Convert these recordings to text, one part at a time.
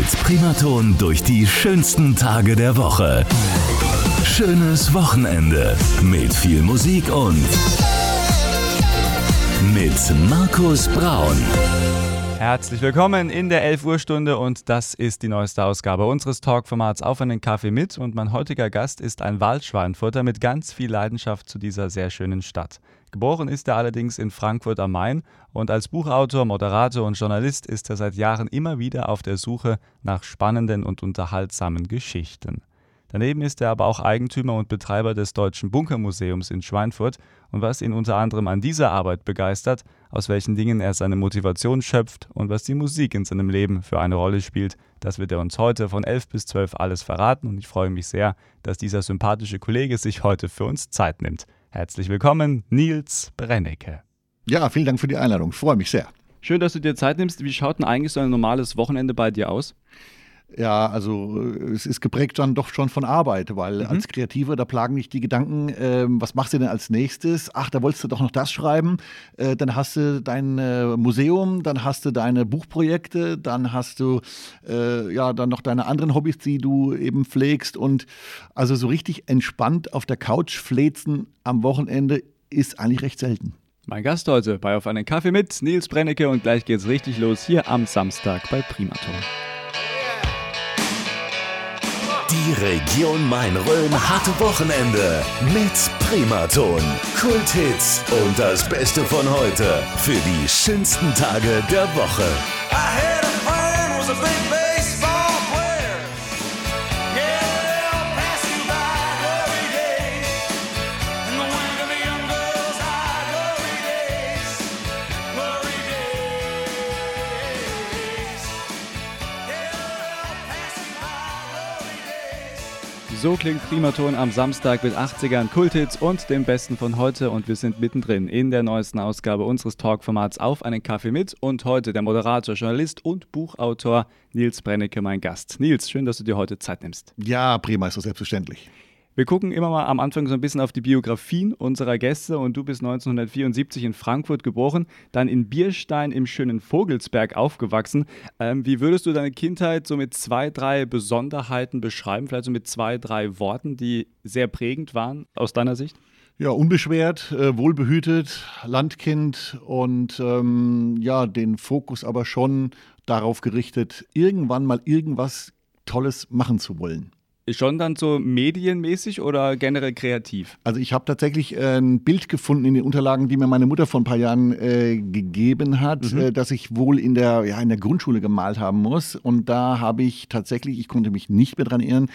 Mit Primaton durch die schönsten Tage der Woche. Schönes Wochenende mit viel Musik und mit Markus Braun. Herzlich willkommen in der 11 Uhr Stunde und das ist die neueste Ausgabe unseres Talkformats Auf einen Kaffee mit und mein heutiger Gast ist ein Waldschweinfurter mit ganz viel Leidenschaft zu dieser sehr schönen Stadt. Geboren ist er allerdings in Frankfurt am Main und als Buchautor, Moderator und Journalist ist er seit Jahren immer wieder auf der Suche nach spannenden und unterhaltsamen Geschichten. Daneben ist er aber auch Eigentümer und Betreiber des Deutschen Bunkermuseums in Schweinfurt und was ihn unter anderem an dieser Arbeit begeistert, aus welchen Dingen er seine Motivation schöpft und was die Musik in seinem Leben für eine Rolle spielt, das wird er uns heute von 11 bis 12 alles verraten und ich freue mich sehr, dass dieser sympathische Kollege sich heute für uns Zeit nimmt. Herzlich willkommen, Nils Brennecke. Ja, vielen Dank für die Einladung. Ich freue mich sehr. Schön, dass du dir Zeit nimmst. Wie schaut denn eigentlich so ein normales Wochenende bei dir aus? Ja, also äh, es ist geprägt dann doch schon von Arbeit, weil mhm. als Kreative, da plagen dich die Gedanken, äh, was machst du denn als nächstes? Ach, da wolltest du doch noch das schreiben. Äh, dann hast du dein äh, Museum, dann hast du deine Buchprojekte, dann hast du äh, ja dann noch deine anderen Hobbys, die du eben pflegst. Und also so richtig entspannt auf der Couch flezen am Wochenende ist eigentlich recht selten. Mein Gast heute bei Auf einen Kaffee mit Nils Brennecke und gleich geht's richtig los hier am Samstag bei Primaton. Die Region Main-Rhön hat Wochenende mit Primaton, Kulthits und das Beste von heute für die schönsten Tage der Woche. So klingt Primaton am Samstag mit 80ern Kulthits und dem Besten von heute und wir sind mittendrin in der neuesten Ausgabe unseres Talkformats Auf einen Kaffee mit und heute der Moderator, Journalist und Buchautor Nils Brennecke mein Gast. Nils, schön, dass du dir heute Zeit nimmst. Ja, prima, ist das selbstverständlich. Wir gucken immer mal am Anfang so ein bisschen auf die Biografien unserer Gäste und du bist 1974 in Frankfurt geboren, dann in Bierstein im schönen Vogelsberg aufgewachsen. Ähm, wie würdest du deine Kindheit so mit zwei, drei Besonderheiten beschreiben? Vielleicht so mit zwei, drei Worten, die sehr prägend waren aus deiner Sicht? Ja, unbeschwert, äh, wohlbehütet, Landkind und ähm, ja, den Fokus aber schon darauf gerichtet, irgendwann mal irgendwas Tolles machen zu wollen. Schon dann so medienmäßig oder generell kreativ? Also ich habe tatsächlich äh, ein Bild gefunden in den Unterlagen, die mir meine Mutter vor ein paar Jahren äh, gegeben hat, mhm. äh, dass ich wohl in der, ja, in der Grundschule gemalt haben muss. Und da habe ich tatsächlich, ich konnte mich nicht mehr dran erinnern,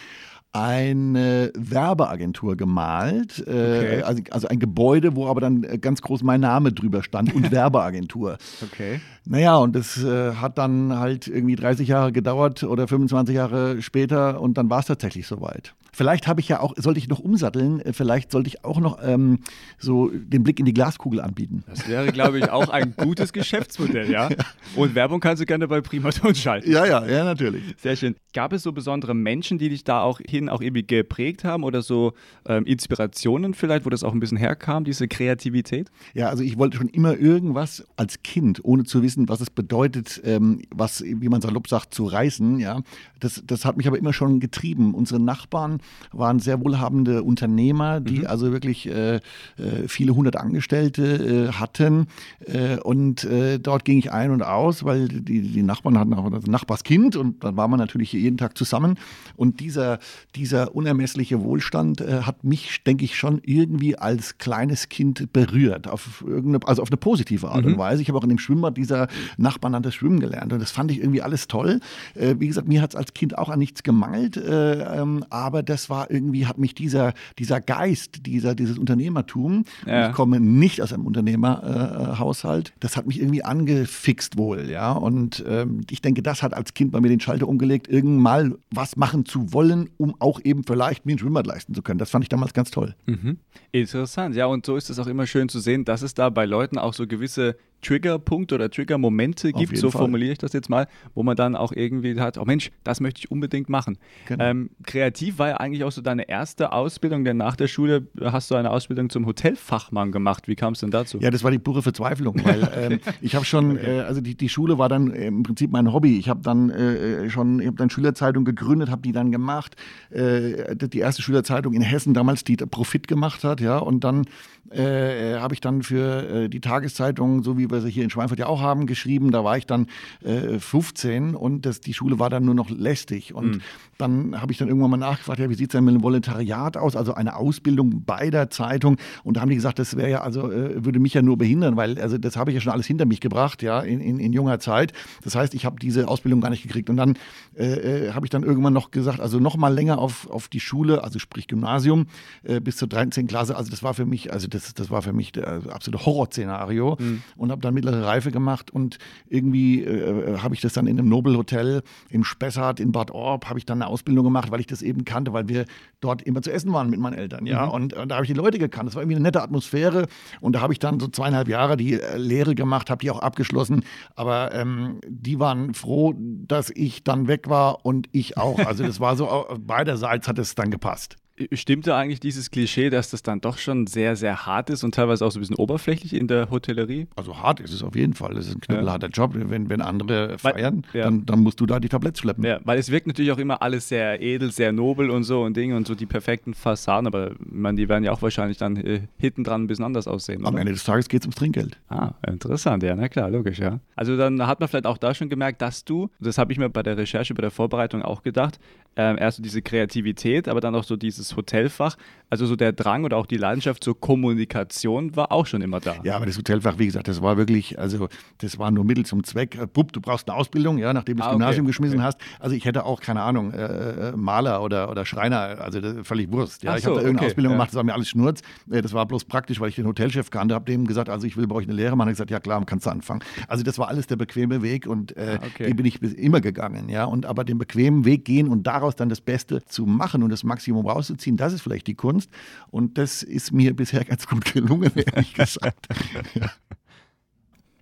eine Werbeagentur gemalt, äh, okay. also, also, ein Gebäude, wo aber dann äh, ganz groß mein Name drüber stand und Werbeagentur. Okay. Naja, und das äh, hat dann halt irgendwie 30 Jahre gedauert oder 25 Jahre später und dann war es tatsächlich soweit. Vielleicht habe ich ja auch, sollte ich noch umsatteln, vielleicht sollte ich auch noch ähm, so den Blick in die Glaskugel anbieten. Das wäre, glaube ich, auch ein gutes Geschäftsmodell, ja. Und Werbung kannst du gerne bei Primaton schalten. Ja, ja, ja, natürlich. Sehr schön. Gab es so besondere Menschen, die dich da auch hin auch irgendwie geprägt haben oder so ähm, Inspirationen vielleicht, wo das auch ein bisschen herkam, diese Kreativität? Ja, also ich wollte schon immer irgendwas als Kind, ohne zu wissen, was es bedeutet, ähm, was, wie man salopp sagt, zu reißen, ja. Das, das hat mich aber immer schon getrieben. Unsere Nachbarn waren sehr wohlhabende Unternehmer, die mhm. also wirklich äh, äh, viele hundert Angestellte äh, hatten. Äh, und äh, dort ging ich ein und aus, weil die, die Nachbarn hatten auch ein Nachbarskind und dann war man natürlich jeden Tag zusammen. Und dieser, dieser unermessliche Wohlstand äh, hat mich, denke ich, schon irgendwie als kleines Kind berührt. Auf irgendeine, also auf eine positive Art mhm. und Weise. Ich habe auch in dem Schwimmbad dieser Nachbarn dann das Schwimmen gelernt. Und das fand ich irgendwie alles toll. wie gesagt, mir hat es als Kind auch an nichts gemangelt. Ähm, aber das war irgendwie, hat mich dieser, dieser Geist, dieser, dieses Unternehmertum, ja. ich komme nicht aus einem Unternehmerhaushalt, äh, das hat mich irgendwie angefixt wohl, ja. Und ähm, ich denke, das hat als Kind bei mir den Schalter umgelegt, irgendwann mal was machen zu wollen, um auch eben vielleicht mir ein Schwimmbad leisten zu können. Das fand ich damals ganz toll. Mhm. Interessant, ja, und so ist es auch immer schön zu sehen, dass es da bei Leuten auch so gewisse Triggerpunkte oder Triggermomente gibt, so formuliere ich das jetzt mal, wo man dann auch irgendwie hat, oh Mensch, das möchte ich unbedingt machen. Genau. Ähm, kreativ war ja eigentlich auch so deine erste Ausbildung, denn nach der Schule hast du eine Ausbildung zum Hotelfachmann gemacht. Wie kam es denn dazu? Ja, das war die pure Verzweiflung, weil ähm, ich habe schon, äh, also die, die Schule war dann im Prinzip mein Hobby. Ich habe dann äh, schon, ich habe dann Schülerzeitung gegründet, habe die dann gemacht. Äh, die erste Schülerzeitung in Hessen damals, die Profit gemacht hat, ja, und dann äh, habe ich dann für äh, die Tageszeitung, so wie wir sie hier in Schweinfurt ja auch haben, geschrieben. Da war ich dann äh, 15 und das, die Schule war dann nur noch lästig. Und mhm. dann habe ich dann irgendwann mal nachgefragt, ja, wie sieht es denn mit einem Volontariat aus, also eine Ausbildung bei der Zeitung. Und da haben die gesagt, das wäre ja, also äh, würde mich ja nur behindern, weil also das habe ich ja schon alles hinter mich gebracht, ja, in, in, in junger Zeit. Das heißt, ich habe diese Ausbildung gar nicht gekriegt. Und dann äh, äh, habe ich dann irgendwann noch gesagt, also noch mal länger auf, auf die Schule, also sprich Gymnasium, bis zur 13. Klasse. Also das war für mich, also das, das war für mich der absolute Horrorszenario mhm. und habe dann mittlere Reife gemacht und irgendwie äh, habe ich das dann in einem Nobelhotel in Spessart in Bad Orb habe ich dann eine Ausbildung gemacht, weil ich das eben kannte, weil wir dort immer zu essen waren mit meinen Eltern, ja, mhm. und, und, da habe ich die Leute gekannt. Das war irgendwie eine nette Atmosphäre und da habe ich dann so zweieinhalb Jahre die äh, Lehre gemacht, habe die auch abgeschlossen, aber ähm, die waren froh, dass ich dann weg war und ich auch. Also das war so beiderseits hat es dann gepasst. Stimmte eigentlich dieses Klischee, dass das dann doch schon sehr, sehr hart ist und teilweise auch so ein bisschen oberflächlich in der Hotellerie? Also hart ist es auf jeden Fall. Es ist ein knüppelharter ja. Job. Wenn, wenn andere feiern, weil, ja. dann, dann, musst du da die Tabletts schleppen. Ja, weil es wirkt natürlich auch immer alles sehr edel, sehr nobel und so und Dinge und so die perfekten Fassaden, aber man, die werden ja auch wahrscheinlich dann äh, hinten dran ein bisschen anders aussehen. Am oder? Ende des Tages geht es ums Trinkgeld. Ah, interessant, ja, na klar, logisch, ja. Also dann hat man vielleicht auch da schon gemerkt, dass du, das habe ich mir bei der Recherche, bei der Vorbereitung auch gedacht, äh, erst so diese Kreativität, aber dann auch so dieses Hotelfach also so der Drang oder auch die Leidenschaft zur Kommunikation war auch schon immer da. Ja, aber das Hotelfach, wie gesagt, das war wirklich, also das war nur Mittel zum Zweck. Äh, Bub, du brauchst eine Ausbildung, ja, nachdem du das ah, Gymnasium okay, geschmissen okay. hast. Also ich hätte auch, keine Ahnung, äh, äh Maler oder, oder Schreiner, also völlig Wurst. Ja. ich habe da irgendeine okay, Ausbildung ja. gemacht, das war mir alles Schnurz. Äh, das war bloß praktisch, weil ich den Hotelchef kannte, habe dem gesagt, also ich will bei euch eine Lehre machen. Er hat gesagt, ja klar, kannst du anfangen. Also das war alles der bequeme Weg und äh, ah, den bin ich immer gegangen, ja. Und aber den bequemen Weg gehen und daraus dann das Beste zu machen und das Maximum rauszuziehen, das ist vielleicht die Kunst. Und das ist mir bisher ganz gut gelungen, ehrlich gesagt. ja.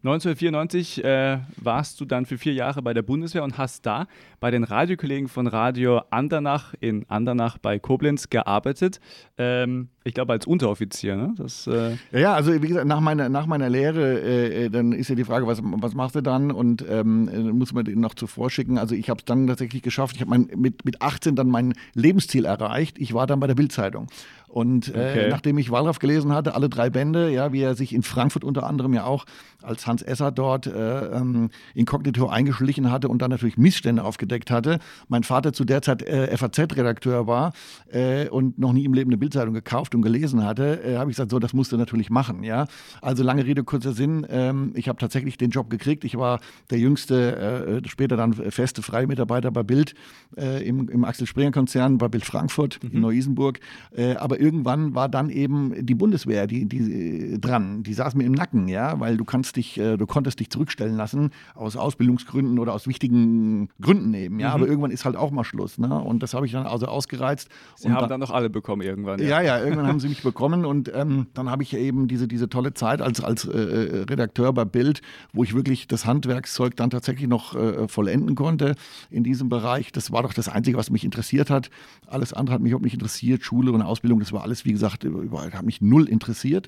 1994 äh, warst du dann für vier Jahre bei der Bundeswehr und hast da bei den Radiokollegen von Radio Andernach in Andernach bei Koblenz gearbeitet. Ähm, ich glaube als Unteroffizier, ne? Das, äh ja, also wie gesagt, nach meiner, nach meiner Lehre, äh, äh dann ist ja die Frage, was, was machst du dann? Und ähm, äh, muss man den noch zuvor schicken. Also ich habe es dann tatsächlich geschafft. Ich habe mit, mit 18 dann mein Lebensziel erreicht. Ich war dann bei der Bildzeitung. Und äh, okay. nachdem ich Wallraff gelesen hatte, alle drei Bände, ja, wie er sich in Frankfurt unter anderem ja auch als Hans Esser dort äh, ähm, inkognito eingeschlichen hatte und dann natürlich Missstände aufgedeckt hatte. Mein Vater zu der Zeit äh, FAZ-Redakteur war äh, und noch nie im Leben eine Bildzeitung gekauft und gelesen hatte, äh, habe ich gesagt, so, das musst du natürlich machen. Ja? Also lange Rede, kurzer Sinn. Ähm, ich habe tatsächlich den Job gekriegt. Ich war der jüngste, äh, später dann feste freie Mitarbeiter bei Bild im, im Axel Springer-Konzern, bei Bild Frankfurt mhm. in Neu-Isenburg. aber irgendwann war dann eben die Bundeswehr die, die, dran. Die saß mir im Nacken, ja, weil du kannst dich, äh, du konntest dich zurückstellen lassen aus Ausbildungsgründen oder aus wichtigen Gründen eben, ja. Mhm. Aber irgendwann ist halt auch mal Schluss, ne? Und das habe ich dann also ausgereizt. Sie und haben dann noch alle bekommen irgendwann. Ja, ja, ja irgendwann haben sie mich bekommen und ähm, dann habe ich eben diese, diese tolle Zeit als, als äh, äh, Redakteur bei Bild, wo ich wirklich das Handwerkszeug dann tatsächlich noch äh, vollenden konnte in diesem Bereich. Das war doch das Einzige, was mich interessiert hat. Alles andere hat mich überhaupt nicht interessiert. Schule und Ausbildung, das war alles, wie gesagt, hat mich null interessiert.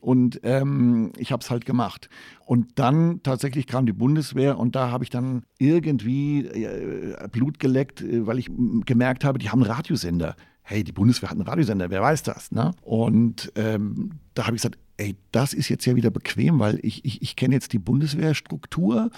Und ähm, ich habe es halt gemacht. Und dann tatsächlich kam die Bundeswehr und da habe ich dann irgendwie äh, Blut geleckt, äh, weil ich gemerkt habe, die haben einen Radiosender. Hey, die Bundeswehr hat einen Radiosender, wer weiß das? Ne? Und ähm, da habe ich gesagt, ey, das ist jetzt ja wieder bequem, weil ich, ich, ich kenne jetzt die Bundeswehrstruktur.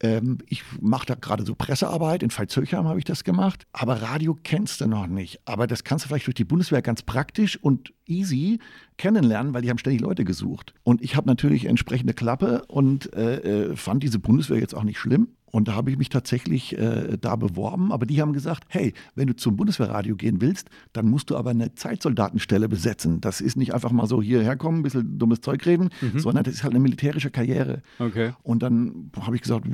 Ähm, ich mache da gerade so Pressearbeit. In Veitshöchheim habe ich das gemacht. Aber Radio kennst du noch nicht. Aber das kannst du vielleicht durch die Bundeswehr ganz praktisch und easy kennenlernen, weil die haben ständig Leute gesucht. Und ich habe natürlich entsprechende Klappe und äh, äh fand diese Bundeswehr jetzt auch nicht schlimm. Und da habe ich mich tatsächlich äh, da beworben. Aber die haben gesagt, hey, wenn du zum Bundeswehrradio gehen willst, dann musst du aber eine Zeitsoldatenstelle besetzen. Das ist nicht einfach mal so hierher kommen, ein bisschen dummes Zeug reden, mhm. sondern das ist halt eine militärische Karriere. Okay. Und dann habe ich gesagt,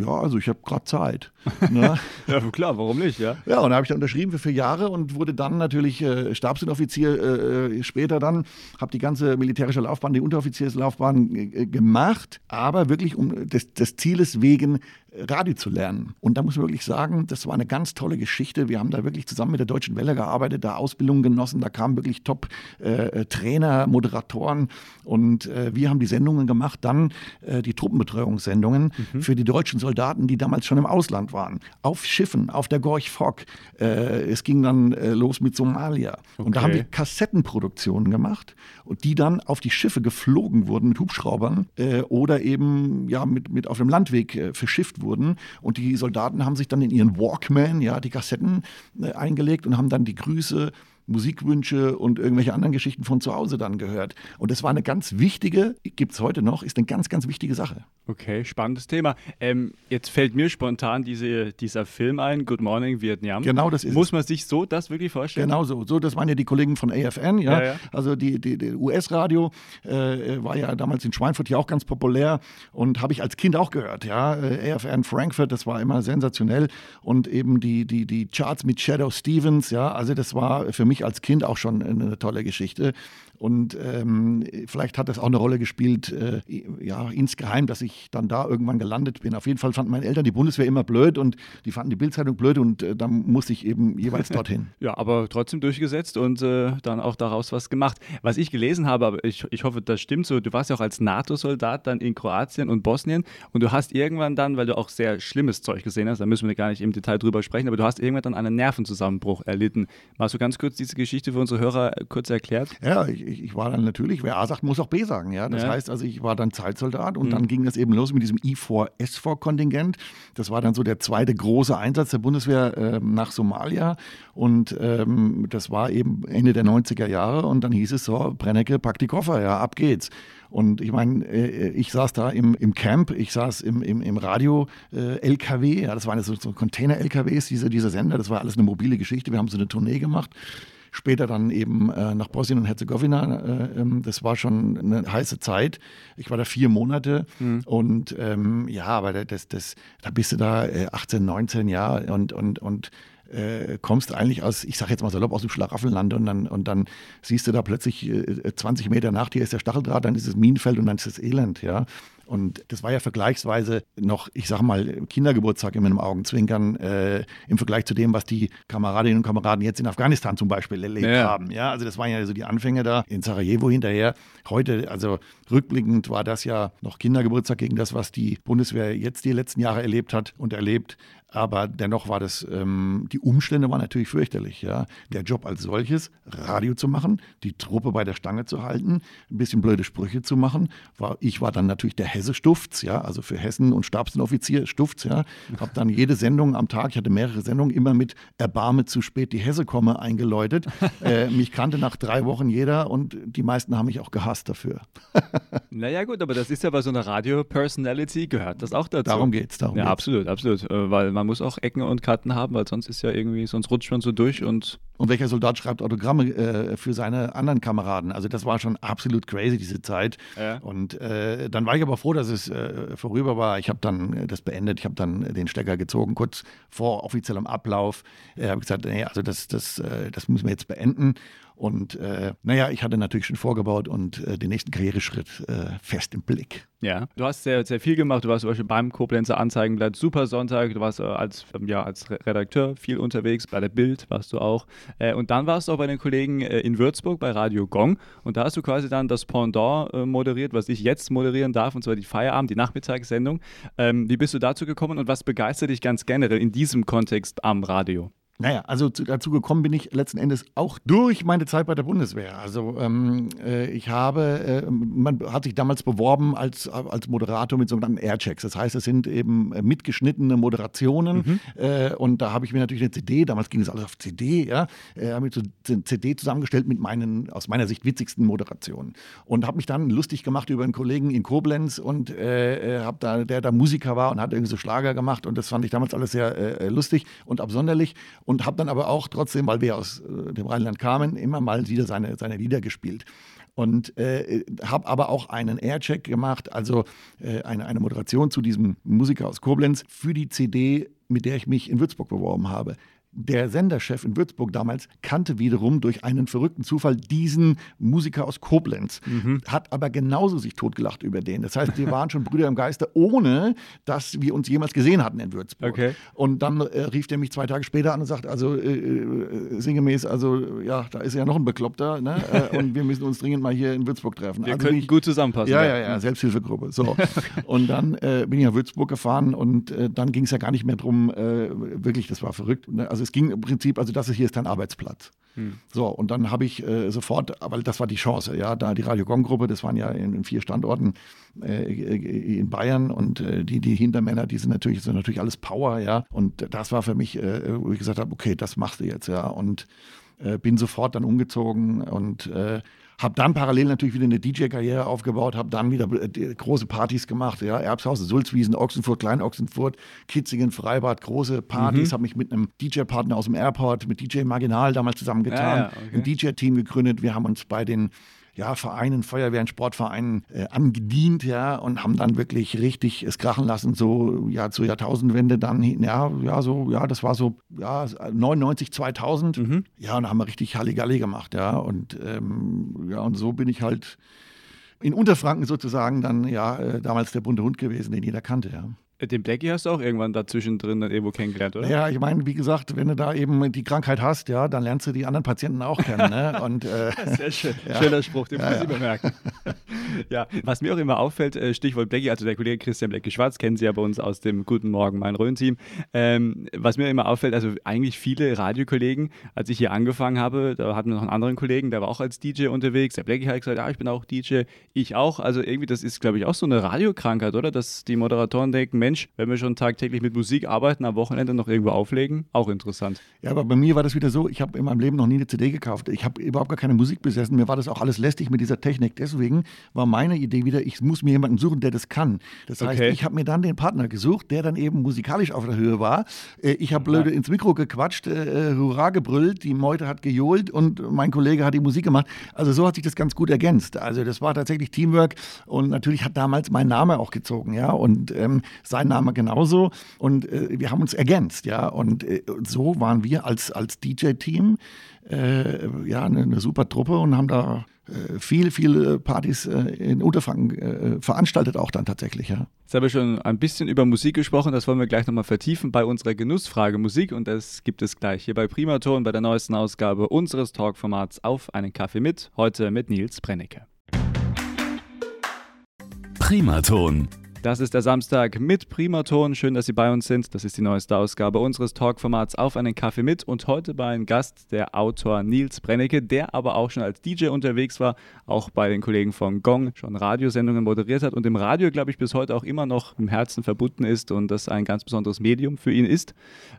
ja, also ich habe gerade Zeit. Ne? ja, klar, warum nicht, ja? Ja, und da habe ich dann unterschrieben für vier Jahre und wurde dann natürlich äh, Stabsunteroffizier äh, äh später dann, habe die ganze militärische Laufbahn, die Unteroffizierslaufbahn äh, gemacht, aber wirklich um des, des Zieles wegen Radio zu lernen. Und da muss man wirklich sagen, das war eine ganz tolle Geschichte. Wir haben da wirklich zusammen mit der Deutschen Welle gearbeitet, da Ausbildungen genossen, da kamen wirklich Top-Trainer, äh, Moderatoren und äh, wir haben die Sendungen gemacht, dann äh, die Truppenbetreuungssendungen mhm. für die deutschen Soldaten, die damals schon im Ausland waren. Auf Schiffen, auf der Gorch Fock. Äh, es ging dann äh, los mit Somalia. Okay. Und da haben wir Kassettenproduktionen gemacht und die dann auf die Schiffe geflogen wurden mit Hubschraubern äh, oder eben ja, mit, mit auf dem Landweg verschifft wurden. Und die Soldaten haben sich dann in ihren Walkman, ja, die Kassetten äh, eingelegt und haben dann die Grüße Musikwünsche und irgendwelche anderen Geschichten von zu Hause dann gehört. Und das war eine ganz wichtige, gibt es heute noch, ist eine ganz, ganz wichtige Sache. Okay, spannendes Thema. Ähm, jetzt fällt mir spontan diese, dieser Film ein, Good Morning Vietnam. Genau das ist Muss man sich so das wirklich vorstellen? Genau so. so das waren ja die Kollegen von AFN, ja. ja, ja. Also die, die, die US-Radio äh, war ja damals in Schweinfurt ja auch ganz populär und habe ich als Kind auch gehört, ja. Äh, AFN Frankfurt, das war immer sensationell. Und eben die, die, die Charts mit Shadow Stevens, ja, also das war für mich als Kind auch schon eine tolle Geschichte. Und ähm, vielleicht hat das auch eine Rolle gespielt, äh, ja, insgeheim, dass ich dann da irgendwann gelandet bin. Auf jeden Fall fanden meine Eltern die Bundeswehr immer blöd und die fanden die Bildzeitung blöd und äh, dann musste ich eben jeweils dorthin. ja, aber trotzdem durchgesetzt und äh, dann auch daraus was gemacht. Was ich gelesen habe, aber ich, ich hoffe, das stimmt so, du warst ja auch als NATO-Soldat dann in Kroatien und Bosnien und du hast irgendwann dann, weil du auch sehr schlimmes Zeug gesehen hast, da müssen wir gar nicht im Detail drüber sprechen, aber du hast irgendwann dann einen Nervenzusammenbruch erlitten. Magst du ganz kurz diese Geschichte für unsere Hörer kurz erklärt? Ja, ich, ich, ich, war dann natürlich, wer A sagt, muss auch B sagen. Ja? Das ja. heißt also, ich war dann Zeitsoldat und mhm. dann ging das eben los mit diesem I4S4-Kontingent. Das war dann so der zweite große Einsatz der Bundeswehr äh, nach Somalia. Und ähm, das war eben Ende der 90er Jahre. Und dann hieß es so, Brennecke, pack die Koffer, ja, ab geht's. Und ich meine, äh, ich saß da im, im Camp, ich saß im, im, im Radio-LKW, äh, ja, das waren so, so Container-LKWs, diese, diese Sender, das war alles eine mobile Geschichte. Wir haben so eine Tournee gemacht später dann eben äh, nach Bosnien und Herzegowina. Äh, ähm, das war schon eine heiße Zeit. Ich war da vier Monate mhm. und ähm, ja, aber das, das, da bist du da äh, 18, 19 Jahre und, und, und äh, kommst eigentlich aus, ich sage jetzt mal salopp, aus dem Schlaraffenland und dann, und dann siehst du da plötzlich äh, 20 Meter nach dir ist der Stacheldraht, dann ist es Minenfeld und dann ist es Elend, ja. Und das war ja vergleichsweise noch, ich sage mal, Kindergeburtstag in meinem Augenzwinkern äh, im Vergleich zu dem, was die Kameradinnen und Kameraden jetzt in Afghanistan zum Beispiel erlebt ja. haben. Ja, also das waren ja so die Anfänge da in Sarajevo hinterher. Heute, also rückblickend war das ja noch Kindergeburtstag gegen das, was die Bundeswehr jetzt die letzten Jahre erlebt hat und erlebt. Aber dennoch war das, ähm, die Umstände waren natürlich fürchterlich. Ja. Der Job als solches, Radio zu machen, die Truppe bei der Stange zu halten, ein bisschen blöde Sprüche zu machen. War, ich war dann natürlich der Hesse Stufz, ja, also für Hessen und Stabsenoffizier Stufz, ja. Habe dann jede Sendung am Tag, ich hatte mehrere Sendungen, immer mit Erbarme zu spät die Hesse komme eingeläutet. äh, mich kannte nach drei Wochen jeder und die meisten haben mich auch gehasst dafür. naja, gut, aber das ist ja bei so einer Radio-Personality, gehört das auch dazu. Darum geht's, darum Ja, geht's. absolut, absolut. Äh, weil man man muss auch Ecken und Karten haben, weil sonst ist ja irgendwie, sonst rutscht man so durch und. Und welcher Soldat schreibt Autogramme äh, für seine anderen Kameraden? Also das war schon absolut crazy, diese Zeit. Ja. Und äh, dann war ich aber froh, dass es äh, vorüber war. Ich habe dann äh, das beendet, ich habe dann den Stecker gezogen, kurz vor offiziellem Ablauf. Ich habe gesagt, nee, also das, das, äh, das müssen wir jetzt beenden. Und äh, naja, ich hatte natürlich schon vorgebaut und äh, den nächsten Karriereschritt äh, fest im Blick. Ja, du hast sehr, sehr viel gemacht. Du warst zum Beispiel beim Koblenzer Anzeigenblatt Super Sonntag. Du warst äh, als, ähm, ja, als Redakteur viel unterwegs. Bei der Bild warst du auch. Äh, und dann warst du auch bei den Kollegen äh, in Würzburg bei Radio Gong. Und da hast du quasi dann das Pendant moderiert, was ich jetzt moderieren darf, und zwar die Feierabend, die Nachmittagssendung. Ähm, wie bist du dazu gekommen und was begeistert dich ganz generell in diesem Kontext am Radio? Naja, also zu, dazu gekommen bin ich letzten Endes auch durch meine Zeit bei der Bundeswehr. Also ähm, äh, ich habe, äh, man hat sich damals beworben als, als Moderator mit sogenannten Airchecks. Das heißt, es sind eben äh, mitgeschnittene Moderationen mhm. äh, und da habe ich mir natürlich eine CD, damals ging es alles auf CD, ja, äh, habe ich so eine CD zusammengestellt mit meinen, aus meiner Sicht, witzigsten Moderationen und habe mich dann lustig gemacht über einen Kollegen in Koblenz und äh, habe da, der da Musiker war und hat irgendwie so Schlager gemacht und das fand ich damals alles sehr lustig und absonderlich und habe dann aber auch trotzdem, weil wir aus äh, dem Rheinland kamen, immer mal wieder seine, seine Lieder gespielt. Und äh, habe aber auch einen Aircheck gemacht, also äh, eine, eine Moderation zu diesem Musiker aus Koblenz für die CD mit der ich mich in Würzburg beworben habe der Senderchef in Würzburg damals kannte wiederum durch einen verrückten Zufall diesen Musiker aus Koblenz, mhm. hat aber genauso sich totgelacht über den. Das heißt, wir waren schon Brüder im Geiste, ohne dass wir uns jemals gesehen hatten in Würzburg. Okay. Und dann äh, rief der mich zwei Tage später an und sagt, also äh, äh sinngemäß, also ja, da ist ja noch ein Bekloppter ne? Äh, und wir müssen uns dringend mal hier in Würzburg treffen. Wir also können ich, gut zusammenpassen. Ja, ja, ja, ja Selbsthilfegruppe. So. und dann äh, bin ich nach Würzburg gefahren und äh, dann ging es ja gar nicht mehr drum, wirklich, das war verrückt. Ne? Also also es ging im Prinzip, also das hier ist dein Arbeitsplatz. Hm. So, und dann habe ich äh, sofort, weil das war die Chance, ja, da die Radio Gong-Gruppe, das waren ja in, in vier Standorten äh, in Bayern und äh, die, die Hintermänner, die sind natürlich, sind natürlich alles Power, ja. Und das war für mich, äh, wo ich gesagt habe, okay, das machst du jetzt, ja. Und äh, bin sofort dann umgezogen und äh, habe dann parallel natürlich wieder eine DJ-Karriere aufgebaut, habe dann wieder äh, große Partys gemacht, ja, Erbshausen, Sulzwiesen, Ochsenfurt, Klein-Ochsenfurt, Kitzingen, Freibad, große Partys, mhm. habe mich mit einem DJ-Partner aus dem Airport, mit DJ Marginal damals zusammengetan, ja, ja, okay. ein DJ-Team gegründet. Wir haben uns bei den ja, Vereinen, Feuerwehren, Sportvereinen äh, angedient, ja, und haben dann wirklich richtig es krachen lassen, so ja zur Jahrtausendwende dann, ja, ja, so, ja, das war so, ja, 99, 2000, mhm. ja, und haben wir richtig Halligalli gemacht, ja, und ähm, ja, und so bin ich halt in Unterfranken sozusagen dann, ja, äh, damals der bunte Hund gewesen, den jeder kannte, ja. Den Blackie hast du auch irgendwann dazwischen drin dann irgendwo kennengelernt, oder? Ja, ich meine, wie gesagt, wenn du da eben die Krankheit hast, ja, dann lernst du die anderen Patienten auch kennen. Ne? Und, äh, Sehr schön. Ja. Schöner Spruch, den ja, muss ich ja. bemerken. ja, was mir auch immer auffällt, äh, Stichwort Blackie, also der Kollege Christian Blackie-Schwarz, kennen Sie ja bei uns aus dem Guten Morgen, mein Rhön-Team. Ähm, was mir immer auffällt, also eigentlich viele Radiokollegen, als ich hier angefangen habe, da hatten wir noch einen anderen Kollegen, der war auch als DJ unterwegs. Der Blackie hat gesagt, ja, ich bin auch DJ, ich auch. Also irgendwie, das ist, glaube ich, auch so eine Radiokrankheit, oder? Dass die Moderatoren denken, Mensch, wenn wir schon tagtäglich mit Musik arbeiten, am Wochenende noch irgendwo auflegen, auch interessant. Ja, aber bei mir war das wieder so, ich habe in meinem Leben noch nie eine CD gekauft. Ich habe überhaupt gar keine Musik besessen. Mir war das auch alles lästig mit dieser Technik. Deswegen war meine Idee wieder, ich muss mir jemanden suchen, der das kann. Das heißt, okay. ich habe mir dann den Partner gesucht, der dann eben musikalisch auf der Höhe war. Äh, ich habe blöde ins Mikro gequatscht, äh, Hurra gebrüllt, die Meute hat gejohlt und mein Kollege hat die Musik gemacht. Also so hat sich das ganz gut ergänzt. Also das war tatsächlich Teamwork und natürlich hat damals mein Name auch gezogen, ja, und ähm, sein Name genauso. Und äh, wir haben uns ergänzt, ja. Und äh, so waren wir als, als DJ-Team äh, ja eine, eine, super Truppe und haben da äh, viele, viele Partys äh, in Unterfangen äh, veranstaltet, auch dann tatsächlich, ja. Jetzt haben wir schon ein bisschen über Musik gesprochen, das wollen wir gleich nochmal vertiefen bei unserer Genussfrage Musik und das gibt es gleich hier bei Primaton bei der neuesten Ausgabe unseres Talkformats auf einen Kaffee mit, heute mit Nils Brennecke. Primaton das ist der Samstag mit Primaton. Schön, dass Sie bei uns sind. Das ist die neueste Ausgabe unseres Talkformats Auf einen Kaffee mit. Und heute bei einem Gast, der Autor Nils Brennecke, der aber auch schon als DJ unterwegs war, auch bei den Kollegen von Gong schon Radiosendungen moderiert hat und im Radio, glaube ich, bis heute auch immer noch im Herzen verbunden ist und das ein ganz besonderes Medium für ihn ist.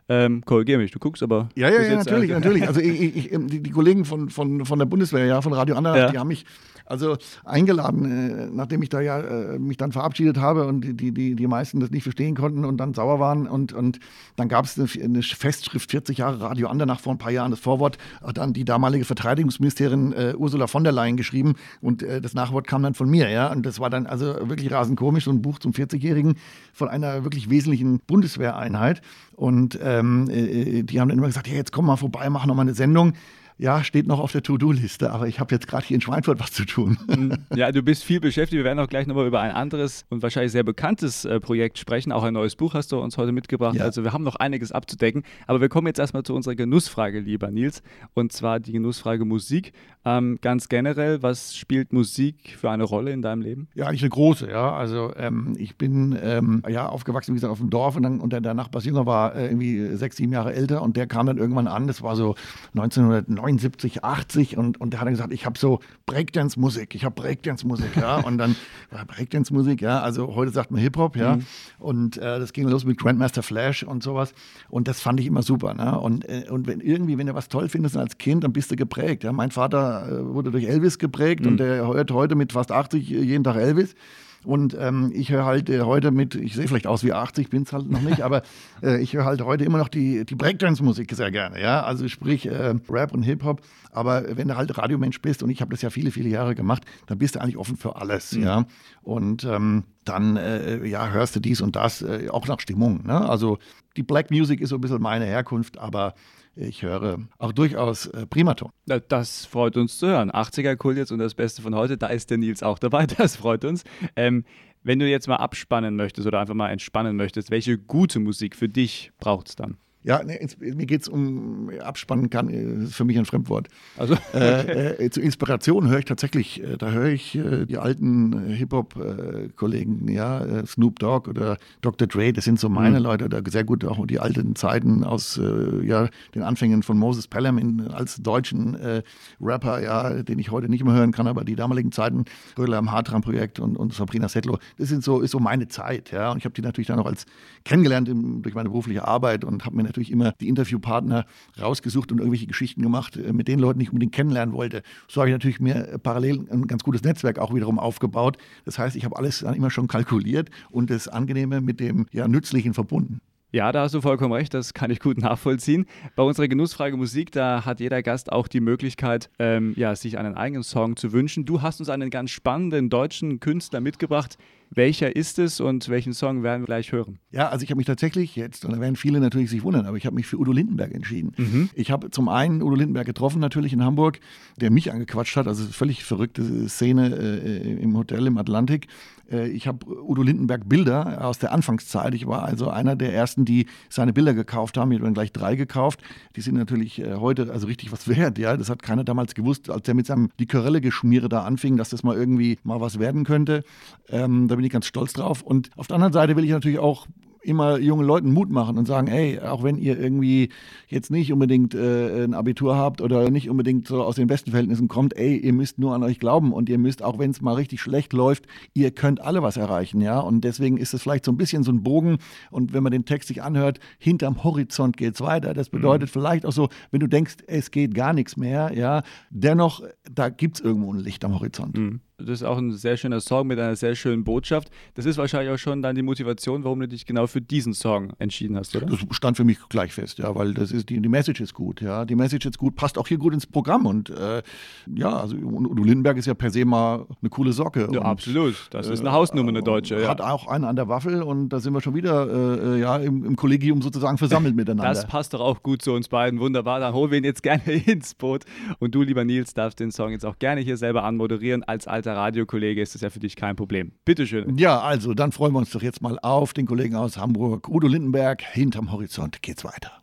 Ähm, Korrigiere mich, du guckst aber. Ja, ja, ja, natürlich, äh, natürlich. Also ich, ich, die, die, Kollegen von, von, von der Bundeswehr, ja, von Radio Andernacht, ja. die haben mich also eingeladen, äh, nachdem ich da ja äh, mich dann verabschiedet habe und die, die, die meisten das nicht verstehen konnten und dann sauer waren. Und, und dann gab es eine, Festschrift 40 Jahre Radio Andernach vor ein paar Jahren, das Vorwort hat dann die damalige Verteidigungsministerin äh, Ursula von der Leyen geschrieben und äh, das Nachwort kam dann von mir. Ja? Und das war dann also wirklich rasend komisch, so ein Buch zum 40-Jährigen von einer wirklich wesentlichen Bundeswehreinheit. Und ähm, äh, die haben dann immer gesagt, ja, jetzt komm mal vorbei, mach noch mal eine Sendung ja, steht noch auf der To-Do-Liste, aber ich habe jetzt gerade hier in Schweinfurt was zu tun. Mhm. Ja, du bist viel beschäftigt. Wir werden auch gleich nochmal über ein anderes und wahrscheinlich sehr bekanntes äh, Projekt sprechen. Auch ein neues Buch hast du uns heute mitgebracht. Ja. Also wir haben noch einiges abzudecken. Aber wir kommen jetzt erstmal zu unserer Genussfrage, lieber Nils. Und zwar die Genussfrage Musik. Ähm, ganz generell, was spielt Musik für eine Rolle in deinem Leben? Ja, eigentlich eine große, ja. Also ähm, ich bin ähm, ja aufgewachsen, wie gesagt, auf dem Dorf und, dann, und der Nachbarsjünger war äh, irgendwie sechs, sieben Jahre älter und der kam dann irgendwann an, das war so 1979, 80 und, und der hat dann gesagt, ich habe so Breakdance-Musik, ich habe Breakdance-Musik, ja. Und dann war Breakdance-Musik, ja, also heute sagt man Hip-Hop, ja. Mhm. Und äh, das ging los mit Grandmaster Flash und sowas. Und das fand ich immer super, ne? Und, äh, und wenn irgendwie, wenn du was toll findest als Kind, dann bist du geprägt. Ja? Mein Vater äh, wurde durch Elvis geprägt mhm. und der hört heute mit fast 80 jeden Tag Elvis. Und ähm, ich höre halt äh, heute mit, ich sehe vielleicht aus wie 80, bin es halt noch nicht, aber äh, ich höre halt heute immer noch die, die Breakdance-Musik sehr gerne, ja. Also sprich äh, Rap und Hip-Hop. Aber wenn du halt Radiomensch bist, und ich habe das ja viele, viele Jahre gemacht, dann bist du eigentlich offen für alles, mhm. ja. Und ähm, dann äh, ja, hörst du dies und das, äh, auch nach Stimmung. Ne? Also die Black Music ist so ein bisschen meine Herkunft, aber ich höre auch durchaus äh, Primaton. Das freut uns zu hören. 80er Kult jetzt und das Beste von heute, da ist der Nils auch dabei, das freut uns. Ähm, wenn du jetzt mal abspannen möchtest oder einfach mal entspannen möchtest, welche gute Musik für dich braucht es dann? Ja, ne, mir geht es um Abspannen kann, äh, ist für mich ein Fremdwort. Also äh, okay. äh, äh, zur Inspiration höre ich tatsächlich, äh, da höre ich äh, die alten Hip-Hop-Kollegen, ja, Snoop Dogg oder Dr. Dre, das sind so meine mhm. Leute, da sehr gut auch die alten Zeiten aus ja, den Anfängen von Moses Pelham in, als deutschen Rapper, ja, den ich heute nicht mehr hören kann, aber die damaligen Zeiten, Rödler am Hartram-Projekt und, und Sabrina Settler, das sind so, ist so meine Zeit, ja, und ich habe die natürlich dann auch als kennengelernt im, durch meine berufliche Arbeit und habe mir natürlich immer die Interviewpartner rausgesucht und irgendwelche Geschichten gemacht äh, mit den Leuten, die ich unbedingt kennenlernen wollte. So habe ich natürlich mir parallel ein ganz gutes Netzwerk auch wiederum aufgebaut. Das heißt, ich habe alles dann immer schon kalkuliert und das Angenehme mit dem ja, Nützlichen verbunden. Ja, da hast du vollkommen recht, das kann ich gut nachvollziehen. Bei unserer Genussfrage Musik, da hat jeder Gast auch die Möglichkeit, ähm, ja, sich einen eigenen Song zu wünschen. Du hast uns einen ganz spannenden deutschen Künstler mitgebracht. Welcher ist es und welchen Song werden wir gleich hören? Ja, also ich habe mich tatsächlich jetzt, und da werden viele natürlich sich wundern, aber ich habe mich für Udo Lindenberg entschieden. Mhm. Ich habe zum einen Udo Lindenberg getroffen, natürlich in Hamburg, der mich angequatscht hat, also völlig verrückte Szene äh, im Hotel im Atlantik. Äh, ich habe Udo Lindenberg Bilder aus der Anfangszeit. Ich war also einer der ersten, die seine Bilder gekauft haben. Ich habe dann gleich drei gekauft. Die sind natürlich äh, heute also richtig was wert. Ja, das hat keiner damals gewusst, als er mit seinem Likörelle-Geschmiere da anfing, dass das mal irgendwie mal was werden könnte. Ähm, da bin ich ganz stolz drauf. Und auf der anderen Seite will ich natürlich auch immer jungen Leuten Mut machen und sagen, ey, auch wenn ihr irgendwie jetzt nicht unbedingt äh, ein Abitur habt oder nicht unbedingt so aus den besten Verhältnissen kommt, ey, ihr müsst nur an euch glauben und ihr müsst, auch wenn es mal richtig schlecht läuft, ihr könnt alle was erreichen, ja. Und deswegen ist es vielleicht so ein bisschen so ein Bogen und wenn man den Text sich anhört, hinterm Horizont geht es weiter. Das bedeutet mhm. vielleicht auch so, wenn du denkst, es geht gar nichts mehr, ja, dennoch, da gibt es irgendwo ein Licht am Horizont. Mhm. Das ist auch ein sehr schöner Song mit einer sehr schönen Botschaft. Das ist wahrscheinlich auch schon dann die Motivation, warum du dich genau für diesen Song entschieden hast, oder? Das stand für mich gleich fest, ja, weil das ist die, die Message ist gut, ja. Die Message ist gut, passt auch hier gut ins Programm und äh, ja, also Udo Lindenberg ist ja per se mal eine coole Socke. Ja, und, absolut. Das ist eine Hausnummer, eine deutsche. Ja. Hat auch einen an der Waffel und da sind wir schon wieder äh, ja, im, im, Kollegium sozusagen versammelt miteinander. Das passt doch auch gut zu uns beiden. Wunderbar, dann holen wir ihn jetzt gerne ins Boot. Und du, lieber Nils, darfst den Song jetzt auch gerne hier selber anmoderieren als alter Radiokollege ist das ja für dich kein Problem. Bitte schön. Ja, also dann freuen wir uns doch jetzt mal auf den Kollegen aus Hamburg, Udo Lindenberg. Hinterm Horizont geht's weiter.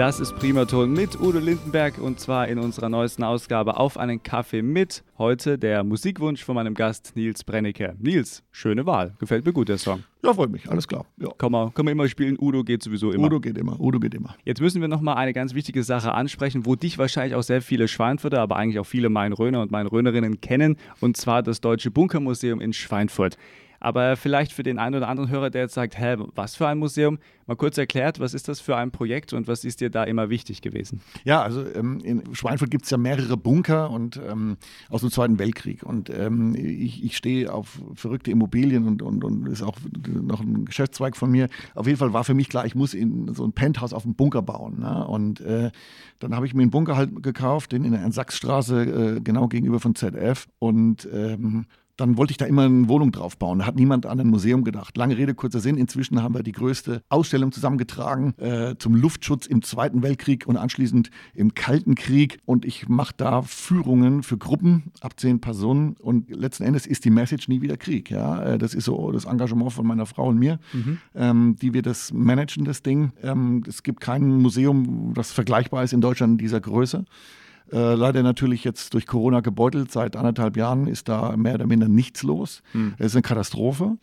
Das ist Primaton mit Udo Lindenberg und zwar in unserer neuesten Ausgabe auf einen Kaffee mit. Heute der Musikwunsch von meinem Gast Nils Brennecke. Nils, schöne Wahl. Gefällt mir gut der Song. Ja, freut mich. Alles klar. Ja. Kann, man, kann man immer spielen. Udo geht sowieso immer. Udo geht immer. Udo geht immer. Jetzt müssen wir nochmal eine ganz wichtige Sache ansprechen, wo dich wahrscheinlich auch sehr viele Schweinfurter, aber eigentlich auch viele Main-Röner und Main-Rönerinnen kennen. Und zwar das Deutsche Bunkermuseum in Schweinfurt. Aber vielleicht für den einen oder anderen Hörer, der jetzt sagt, hä, was für ein Museum? Mal kurz erklärt, was ist das für ein Projekt und was ist dir da immer wichtig gewesen? Ja, also ähm, in Schweinfurt gibt es ja mehrere Bunker und ähm, aus dem Zweiten Weltkrieg. Und ähm, ich, ich stehe auf verrückte Immobilien und, und, und ist auch noch ein Geschäftszweig von mir. Auf jeden Fall war für mich klar, ich muss in so ein Penthouse auf dem Bunker bauen. Ne? Und äh, dann habe ich mir einen Bunker halt gekauft, den in der Sachsstraße, äh, genau gegenüber von ZF. Und ähm, dann wollte ich da immer eine Wohnung drauf bauen. Da hat niemand an ein Museum gedacht. Lange Rede, kurzer Sinn. Inzwischen haben wir die größte Ausstellung zusammengetragen äh, zum Luftschutz im Zweiten Weltkrieg und anschließend im Kalten Krieg. Und ich mache da Führungen für Gruppen ab zehn Personen. Und letzten Endes ist die Message nie wieder Krieg. Ja? Äh, das ist so das Engagement von meiner Frau und mir, mhm. ähm, die wir das managen, das Ding. Ähm, es gibt kein Museum, das vergleichbar ist in Deutschland in dieser Größe. Äh, leider natürlich jetzt durch Corona gebeutelt. Seit anderthalb Jahren ist da mehr oder minder nichts los. Hm. Es ist eine Katastrophe.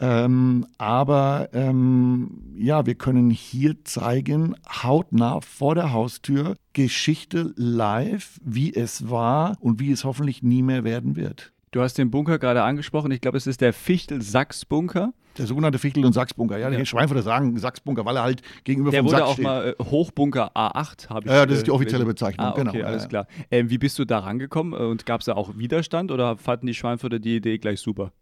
Ähm, aber ähm, ja, wir können hier zeigen, hautnah vor der Haustür, Geschichte live, wie es war und wie es hoffentlich nie mehr werden wird. Du hast den Bunker gerade angesprochen. Ich glaube, es ist der Fichtel-Sachs-Bunker. Der sogenannte Fichtel- und Sachsbunker. Ja, ja. die Schweinfurter sagen Sachsbunker, weil er halt gegenüber der vom wurde Sachs auch steht. mal äh, Hochbunker A8, habe ich Ja, das ist die offizielle. Bezeichnung, Ah, okay, genau, alles ja. klar. Ähm, wie bist du da rangekommen äh, und gab es da auch Widerstand oder fanden die Schweinfurter die Idee gleich super?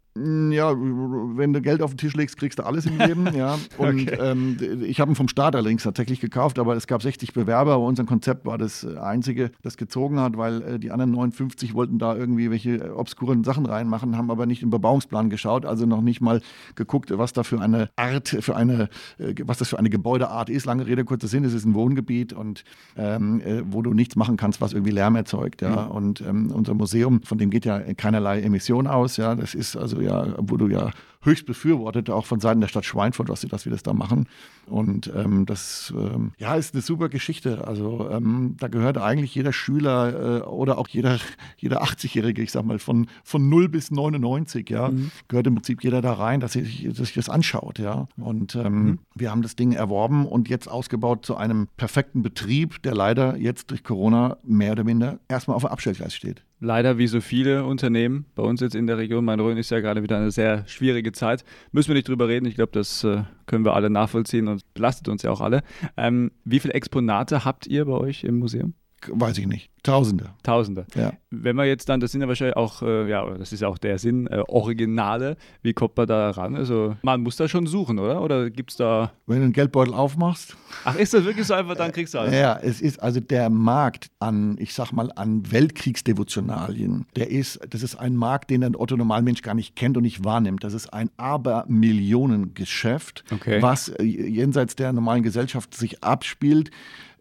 Ja, wenn du Geld auf den Tisch legst, kriegst du alles im Leben. ja. Und ähm, ich habe ihn vom Staat allerdings tatsächlich gekauft, aber es gab 60 Bewerber. Aber unser Konzept war das äh, einzige, das gezogen hat, weil äh, die anderen 59 wollten da irgendwie welche äh, obskuren Sachen reinmachen, haben aber nicht im Bebauungsplan geschaut, also noch nicht mal geguckt, was da für eine Art, für eine, äh, was das für eine Gebäudeart ist. Lange Rede, kurzer Sinn, es ist ein Wohngebiet und ähm, äh, wo du nichts machen kannst, was irgendwie Lärm erzeugt. Ja. Und ähm, unser Museum, von dem geht ja keinerlei Emission aus. Ja. Das ist also ja, wo du ja höchst befürwortet, auch von Seiten der Stadt Schweinfurt, was sie, dass wir das da machen. Und ähm, das ähm, ja, ist eine super Geschichte. Also ähm, da gehört eigentlich jeder Schüler äh, oder auch jeder, jeder 80-Jährige, ich sag mal, von, von 0 bis 99, ja, gehört im Prinzip jeder da rein, dass sich, dass sich das anschaut, ja. Und ähm, wir haben das Ding erworben und jetzt ausgebaut zu einem perfekten Betrieb, der leider jetzt durch Corona mehr oder minder erstmal auf der Abstellgleis steht. Leider wie so viele Unternehmen bei uns jetzt in der Region Main-Rhön ist ja gerade wieder eine sehr schwierige Zeit. Müssen wir nicht drüber reden. Ich glaube, das äh, können wir alle nachvollziehen und belastet uns ja auch alle. Ähm, wie viele Exponate habt ihr bei euch im Museum? Weiß ich nicht. Tausende. Tausende. Ja. Wenn man jetzt dann, das sind ja wahrscheinlich auch, äh, ja, das ist ja auch der Sinn, äh, Originale. Wie kommt man da ran? Also man muss da schon suchen, oder? Oder gibt es da. Wenn du einen Geldbeutel aufmachst, Ach, ist das wirklich so einfach, dann kriegst du alles? Ja, es ist also der Markt an, ich sag mal, an Weltkriegsdevotionalien. Der ist, das ist ein Markt, den ein Otto Normalmensch gar nicht kennt und nicht wahrnimmt. Das ist ein Abermillionengeschäft, Okay. was äh, jenseits der normalen Gesellschaft sich abspielt.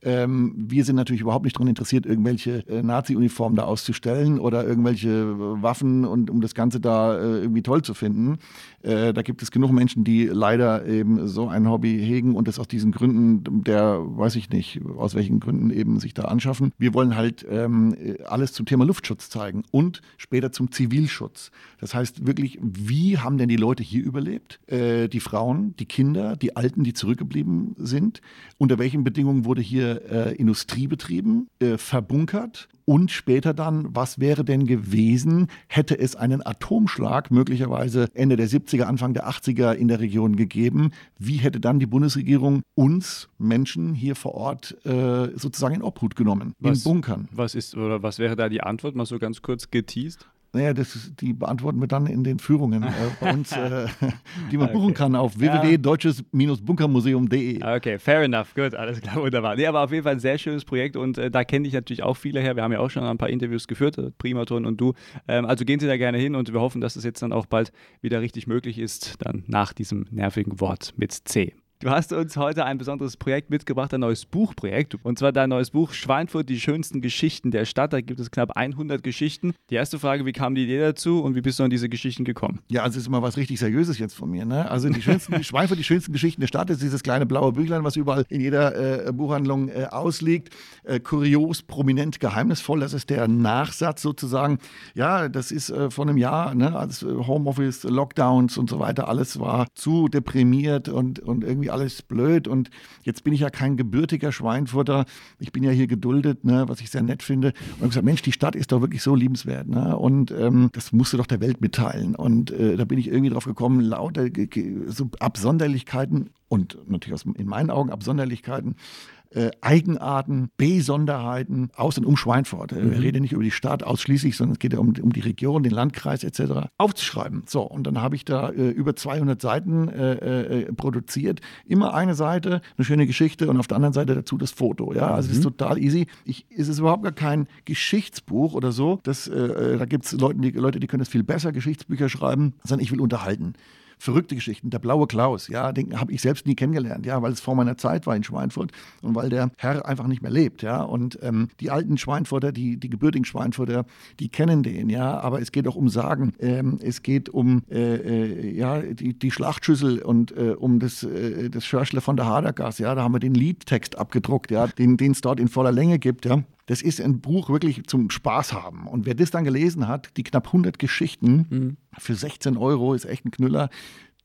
Ähm, wir sind natürlich überhaupt nicht daran interessiert, irgendwelche äh, Nazi-Uniformen da auszustellen oder irgendwelche äh, Waffen und um das Ganze da äh, irgendwie toll zu finden. Äh, da gibt es genug Menschen, die leider eben so ein Hobby hegen und das aus diesen Gründen, der weiß ich nicht, aus welchen Gründen eben sich da anschaffen. Wir wollen halt ähm, äh, alles zum Thema Luftschutz zeigen und später zum Zivilschutz. Das heißt wirklich, wie haben denn die Leute hier überlebt? Äh, die Frauen, die Kinder, die Alten, die zurückgeblieben sind. Unter welchen Bedingungen wurde hier äh, Industrie betrieben, äh, verbunkert? Und später dann, was wäre denn gewesen, hätte es einen Atomschlag möglicherweise Ende der 70er, Anfang der 80er in der Region gegeben? Wie hätte dann die Bundesregierung uns Menschen hier vor Ort äh, sozusagen in Obhut genommen, Was- in Bunkern? Was ist, oder was wäre da die Antwort? Mal so ganz kurz geteased. Naja, das, die beantworten wir dann in den Führungen äh, bei uns, äh, die man Okay. buchen kann auf Ja. www.deutsches-bunkermuseum.de. Okay, fair enough. Gut, alles klar, wunderbar. Nee, aber auf jeden Fall ein sehr schönes Projekt und äh, da kenne ich natürlich auch viele her. Wir haben ja auch schon ein paar Interviews geführt, äh, Primaton und du. Ähm, also gehen Sie da gerne hin und wir hoffen, dass es jetzt dann auch bald wieder richtig möglich ist, dann nach diesem nervigen Wort mit C. Du hast uns heute ein besonderes Projekt mitgebracht, ein neues Buchprojekt. Und zwar dein neues Buch Schweinfurt, die schönsten Geschichten der Stadt. Da gibt es knapp 100 Geschichten. Die erste Frage, wie kam die Idee dazu und wie bist du an diese Geschichten gekommen? Ja, also es ist immer was richtig Seriöses jetzt von mir. Ne? Also die schönsten, Schweinfurt, die schönsten Geschichten der Stadt ist dieses kleine blaue Büchlein, was überall in jeder äh, Buchhandlung äh, ausliegt. Äh, kurios, prominent, geheimnisvoll. Das ist der Nachsatz sozusagen. Ja, das ist äh, vor einem Jahr, ne, als Homeoffice, Lockdowns und so weiter, alles war zu deprimiert und, und irgendwie alles blöd. Und jetzt bin ich ja kein gebürtiger Schweinfurter. Ich bin ja hier geduldet, ne, was ich sehr nett finde. Und habe gesagt, Mensch, die Stadt ist doch wirklich so liebenswert. Ne? Und ähm, das musst du doch der Welt mitteilen. Und äh, da bin ich irgendwie drauf gekommen, lauter so Absonderlichkeiten und natürlich aus, in meinen Augen Absonderlichkeiten, äh, Eigenarten, Besonderheiten aus und um Schweinfurt. Äh, Wir reden nicht über die Stadt ausschließlich, sondern es geht ja um, um die Region, den Landkreis etc. aufzuschreiben. So, und dann habe ich da äh, über 200 Seiten äh, äh, produziert. Immer eine Seite, eine schöne Geschichte und auf der anderen Seite dazu das Foto. Ja, also das ist total easy. Ich, es ist überhaupt gar kein Geschichtsbuch oder so. Das, da gibt es Leute die, Leute, die können das viel besser, Geschichtsbücher schreiben, sondern ich will unterhalten verrückte Geschichten. Der blaue Klaus, ja, den habe ich selbst nie kennengelernt, ja, weil es vor meiner Zeit war in Schweinfurt und weil der Herr einfach nicht mehr lebt, ja. Und ähm, die alten Schweinfurter, die, die gebürtigen Schweinfurter, die kennen den, ja. Aber es geht auch um Sagen, ähm, es geht um äh, äh, ja, die, die Schlachtschüssel und äh, um das, äh, das Schörschle von der Hadergasse, ja. Da haben wir den Liedtext abgedruckt, ja, den es dort in voller Länge gibt, ja. Das ist ein Buch wirklich zum Spaß haben. Und wer das dann gelesen hat, die knapp 100 Geschichten für 16 Euro, ist echt ein Knüller.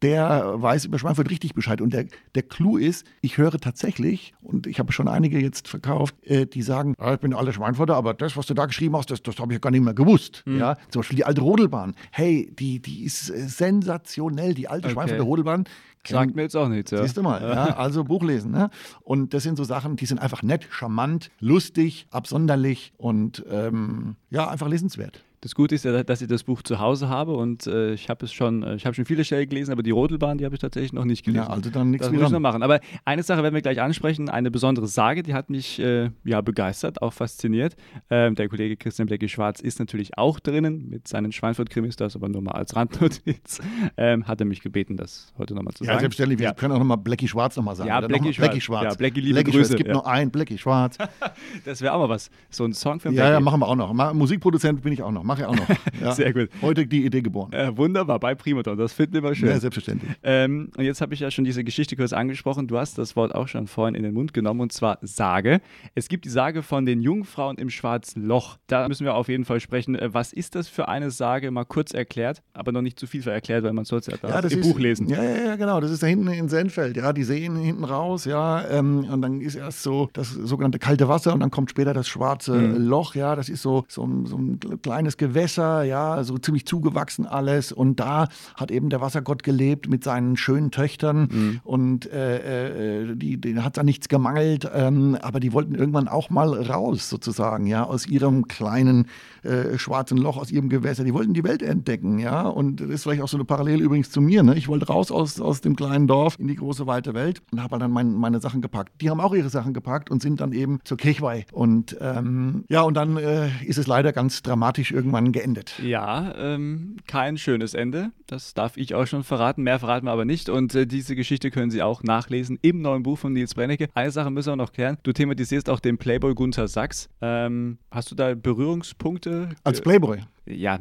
Der weiß über Schweinfurt richtig Bescheid. Und der, der Clou ist, ich höre tatsächlich, und ich habe schon einige jetzt verkauft, äh, die sagen, ah, ich bin alle Schweinfurter, aber das, was du da geschrieben hast, das, das habe ich gar nicht mehr gewusst. Mhm. Ja, zum Beispiel die alte Rodelbahn. Hey, die, die ist äh, sensationell, die alte okay. Schweinfurter Rodelbahn. Sagt mir jetzt auch nichts, ja. Siehst du mal, ja, also Buch lesen. Ne? Und das sind so Sachen, die sind einfach nett, charmant, lustig, absonderlich und ähm, ja, einfach lesenswert. Das Gute ist ja, dass ich das Buch zu Hause habe und äh, ich habe es schon, äh, ich habe schon viele Stellen gelesen, aber die Rodelbahn, die habe ich tatsächlich noch nicht gelesen. Ja, also dann nichts Das muss ich noch machen. Aber eine Sache werden wir gleich ansprechen, eine besondere Sage, die hat mich äh, ja begeistert, auch fasziniert. Ähm, der Kollege Christian Blecki-Schwarz ist natürlich auch drinnen mit seinen Schweinfurt-Krimis, das aber nur mal als Randnotiz. Ähm, hat er mich gebeten, das heute nochmal zu ja, sagen. Ja, selbstverständlich. Wir können auch nochmal Blecki-Schwarz nochmal sagen. Ja, Blecki-Schwarz. Ja, Blecki, liebe Blackie Grüße. Es gibt ja. noch einen, Blecki-Schwarz. das wäre auch mal was. So ein Song für Blackie. Ja, ja, machen wir auch noch. Musikproduzent bin ich auch noch. Mache ich auch noch. Ja. Sehr gut. Heute die Idee geboren. Äh, wunderbar, bei Primaton, das finden wir schön. Ja, selbstverständlich. Ähm, und jetzt habe ich ja schon diese Geschichte kurz angesprochen. Du hast das Wort auch schon vorhin in den Mund genommen und zwar Sage. Es gibt die Sage von den Jungfrauen im Schwarzen Loch. Da müssen wir auf jeden Fall sprechen. Äh, was ist das für eine Sage? Mal kurz erklärt, aber noch nicht zu viel erklärt, weil man soll es ja, ja im ist, Buch lesen. Ja, ja, ja, genau. Das ist da hinten in Senfeld. Ja, die sehen hinten raus, ja. Ähm, und dann ist erst so das sogenannte kalte Wasser und dann kommt später das schwarze mhm. Loch. Ja, das ist so, so, so ein kleines Gewässer, ja, so ziemlich zu zugewachsen alles. Und da hat eben der Wassergott gelebt mit seinen schönen Töchtern. Mhm. Und äh, äh, die, denen hat da nichts gemangelt. Ähm, aber die wollten irgendwann auch mal raus, sozusagen, ja, aus ihrem kleinen äh, schwarzen Loch, aus ihrem Gewässer. Die wollten die Welt entdecken, ja. Und das ist vielleicht auch so eine Parallele übrigens zu mir. Ne? Ich wollte raus aus, aus dem kleinen Dorf in die große, weite Welt und habe dann mein, meine Sachen gepackt. Die haben auch ihre Sachen gepackt und sind dann eben zur Kirchweih. Und ähm, ja, und dann äh, ist es leider ganz dramatisch irgendwann geendet. Ja, ähm, kein schönes Ende. Das darf ich auch schon verraten. Mehr verraten wir aber nicht. Und äh, diese Geschichte können Sie auch nachlesen im neuen Buch von Nils Brennecke. Eine Sache müssen wir noch klären. Du thematisierst auch den Playboy Gunther Sachs. Ähm, hast du da Berührungspunkte? Als Playboy? Ja,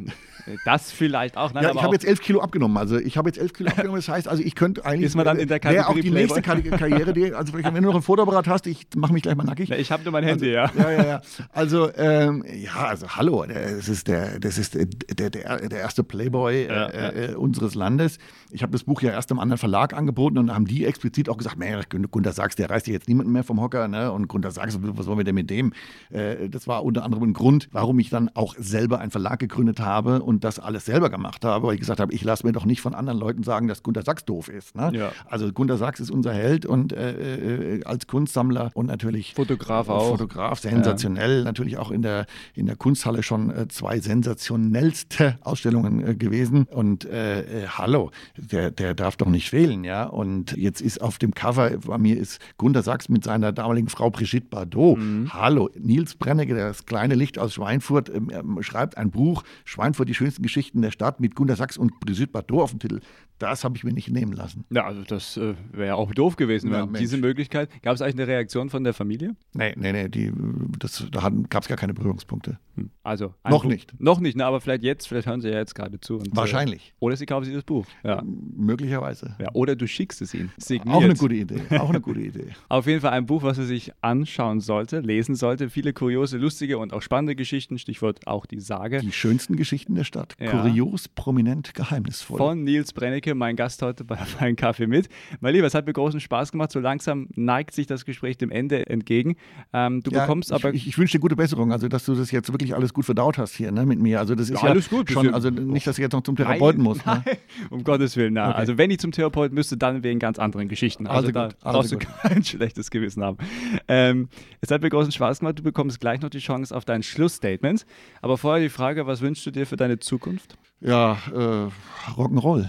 das vielleicht auch. Nein, ja, ich habe jetzt elf Kilo abgenommen. Also ich habe jetzt elf Kilo abgenommen. Das heißt, also ich könnte eigentlich. Ist man dann in der Kategorie auch die nächste Karriere. Die, also wenn du noch ein Fotoapparat hast, ich mache mich gleich mal nackig. Ich habe nur mein Handy, also, ja. Ja, ja, ja. Also ähm, ja, also hallo, das ist der, das ist der, der, der erste Playboy ja, äh, ja. unseres Landes. Ich habe das Buch ja erst im anderen Verlag angeboten und haben die explizit auch gesagt, naja, Gunter Sachs, der reißt ja jetzt niemanden mehr vom Hocker, ne? Und Gunter Sachs, was wollen wir denn mit dem? Äh, das war unter anderem ein Grund, warum ich dann auch selber einen Verlag gegründet habe und das alles selber gemacht habe, weil ich gesagt habe, ich lasse mir doch nicht von anderen Leuten sagen, dass Gunter Sachs doof ist. Ne? Ja. Also Gunter Sachs ist unser Held und äh, äh, als Kunstsammler und natürlich Fotograf auch. Fotograf, sensationell. Ja. Natürlich auch in der, in der Kunsthalle schon äh, zwei sensationellste Ausstellungen äh, gewesen. Und äh, äh, hallo, der, der darf doch nicht fehlen, ja. Und jetzt ist auf dem Cover bei mir ist Gunter Sachs mit seiner damaligen Frau Brigitte Bardot. Mhm. Hallo, Nils Brennecke, das kleine Licht aus Schweinfurt, ähm, schreibt ein Buch, Schweinfurt, die schönsten Geschichten der Stadt mit Gunter Sachs und Brigitte Bardot auf dem Titel. Das habe ich mir nicht nehmen lassen. Ja, also das äh, wäre ja auch doof gewesen, ja, diese Möglichkeit. Gab es eigentlich eine Reaktion von der Familie? Nee, nee, nee, die, das, da gab es gar keine Berührungspunkte. Hm. Also noch Buch, nicht. Noch nicht, ne, aber vielleicht jetzt, vielleicht hören sie ja jetzt gerade zu. Und, äh, Wahrscheinlich. Äh, oder sie kaufen sich das Buch. Ja. Möglicherweise. Ja, oder du schickst es ihnen. Signiert. Auch eine gute Idee. Auch eine gute Idee. Auf jeden Fall ein Buch, was er sich anschauen sollte, lesen sollte. Viele kuriose, lustige und auch spannende Geschichten. Stichwort auch die Sage. Die schönsten Geschichten der Statt. Ja. Kurios, prominent, geheimnisvoll. Von Nils Brennecke, mein Gast heute bei Fein Kaffee mit. Mein Lieber, es hat mir großen Spaß gemacht. So langsam neigt sich das Gespräch dem Ende entgegen. Ähm, du ja, bekommst aber. Ich, ich, wünsche dir gute Besserung, also dass du das jetzt wirklich alles gut verdaut hast hier ne, mit mir. Also das ist ja, alles gut. Schon, also nicht, dass ich jetzt noch zum Therapeuten muss. Ne? um Gottes Willen. Na. Okay. Also wenn ich zum Therapeuten müsste, dann wegen ganz anderen Geschichten. Also, also da gut, also brauchst gut. du kein schlechtes Gewissen haben. Ähm, es hat mir großen Spaß gemacht. Du bekommst gleich noch die Chance auf dein Schlussstatement. Aber vorher die Frage, was wünschst du dir für deine Zukunft? Ja, äh, Rock'n'Roll.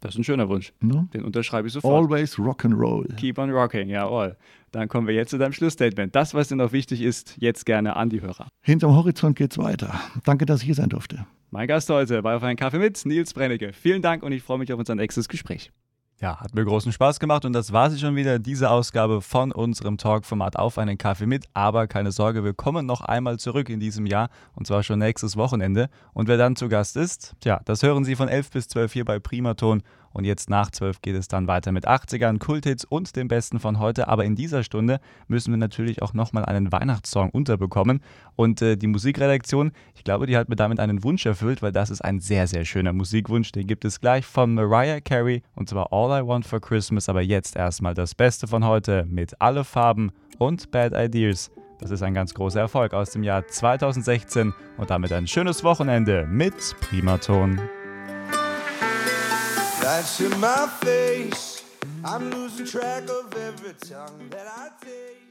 Das ist ein schöner Wunsch. No? Den unterschreibe ich sofort. Always rock and roll. Keep on rocking, jawohl. Dann kommen wir jetzt zu deinem Schlussstatement. Das, was dir noch wichtig ist, jetzt gerne an die Hörer. Hinterm Horizont geht's weiter. Danke, dass ich hier sein durfte. Mein Gast heute bei Auf einen Kaffee mit Nils Brennecke. Vielen Dank und ich freue mich auf unser nächstes Gespräch. Ja, hat mir großen Spaß gemacht und das war sie schon wieder, diese Ausgabe von unserem Talkformat Auf einen Kaffee mit. Aber keine Sorge, wir kommen noch einmal zurück in diesem Jahr und zwar schon nächstes Wochenende. Und wer dann zu Gast ist, tja, das hören Sie von 11 bis 12 hier bei Primaton Und jetzt nach 12 geht es dann weiter mit 80ern, Kulthits und dem Besten von heute. Aber in dieser Stunde müssen wir natürlich auch nochmal einen Weihnachtssong unterbekommen. Und äh, die Musikredaktion, ich glaube, die hat mir damit einen Wunsch erfüllt, weil das ist ein sehr, sehr schöner Musikwunsch. Den gibt es gleich von Mariah Carey und zwar All I Want for Christmas. Aber jetzt erstmal das Beste von heute mit Alle Farben und Bad Ideas. Das ist ein ganz großer Erfolg aus dem Jahr 2016 und damit ein schönes Wochenende mit Primaton. Lights in my face. I'm losing track of every tongue that I take.